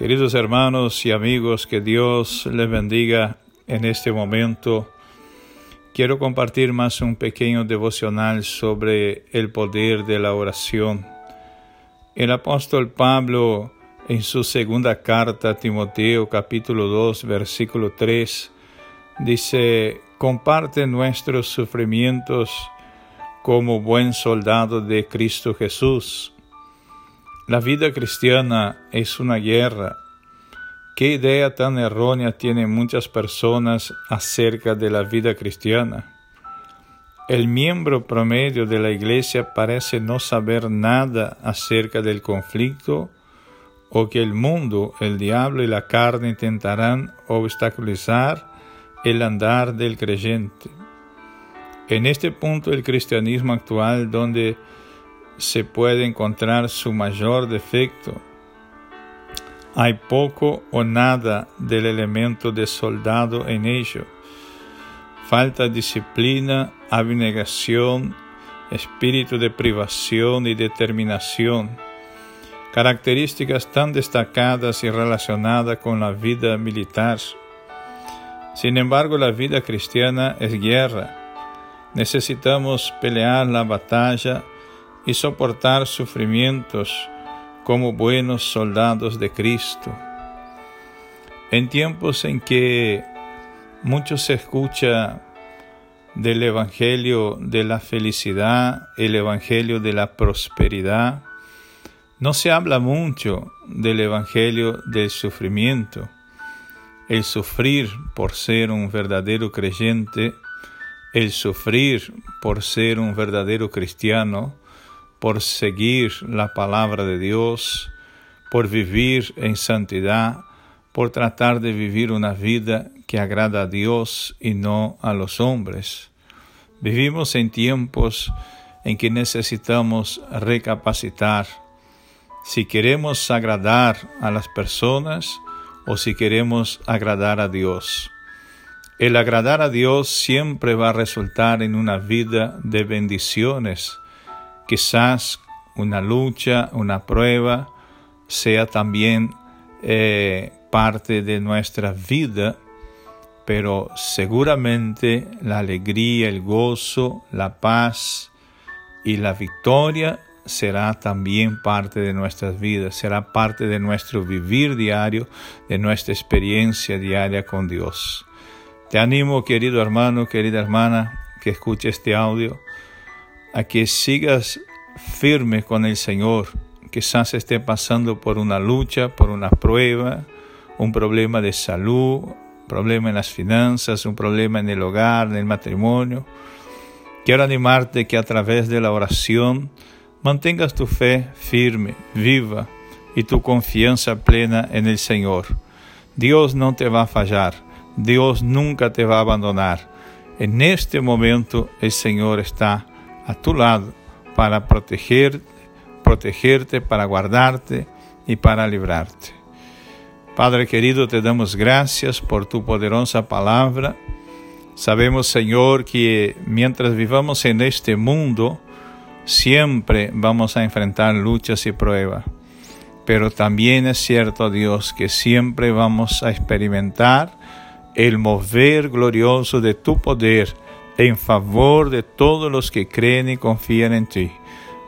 Queridos hermanos y amigos, que Dios les bendiga en este momento. Quiero compartir más un pequeño devocional sobre el poder de la oración. El apóstol Pablo, en su segunda carta a Timoteo, capítulo 2, versículo 3, dice, comparte nuestros sufrimientos como buen soldado de Cristo Jesús la vida cristiana es una guerra. ¿Qué idea tan errónea tienen muchas personas acerca de la vida cristiana? El miembro promedio de la iglesia parece no saber nada acerca del conflicto o que el mundo, el diablo y la carne intentarán obstaculizar el andar del creyente. En este punto el cristianismo actual, donde se puede encontrar su mayor defecto. Hay poco o nada del elemento de soldado en ello. Falta disciplina, abnegación, espíritu de privación y determinación, características tan destacadas y relacionadas con la vida militar. Sin embargo, la vida cristiana es guerra. Necesitamos pelear la batalla y soportar sufrimientos como buenos soldados de Cristo. En tiempos en que mucho se escucha del Evangelio de la felicidad, el Evangelio de la prosperidad, no se habla mucho del Evangelio del sufrimiento. El sufrir por ser un verdadero creyente, el sufrir por ser un verdadero cristiano, por seguir la palabra de Dios, por vivir en santidad, por tratar de vivir una vida que agrada a Dios y no a los hombres. Vivimos en tiempos en que necesitamos recapacitar si queremos agradar a las personas o si queremos agradar a Dios. El agradar a Dios siempre va a resultar en una vida de bendiciones, quizás una lucha, una prueba, sea también eh, parte de nuestra vida, pero seguramente la alegría, el gozo, la paz y la victoria será también parte de nuestras vidas, será parte de nuestro vivir diario, de nuestra experiencia diaria con Dios. Te animo, querido hermano, querida hermana, que escuche este audio a que sigas firme con el Señor. Quizás esté pasando por una lucha, por una prueba, un problema de salud, un problema en las finanzas, un problema en el hogar, en el matrimonio. Quiero animarte que a través de la oración mantengas tu fe firme, viva y tu confianza plena en el Señor. Dios no te va a fallar, Dios nunca te va a abandonar. En este momento el Señor está a tu lado para proteger, protegerte, para guardarte y para librarte. Padre querido, te damos gracias por tu poderosa palabra. Sabemos, Señor, que mientras vivamos en este mundo, siempre vamos a enfrentar luchas y pruebas. Pero también es cierto, Dios, que siempre vamos a experimentar el mover glorioso de tu poder en favor de todos los que creen y confían en ti.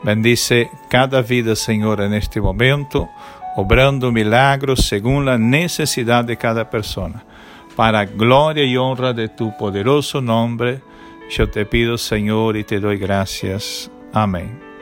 Bendice cada vida, Señor, en este momento, obrando milagros según la necesidad de cada persona. Para gloria y honra de tu poderoso nombre, yo te pido, Señor, y te doy gracias. Amén.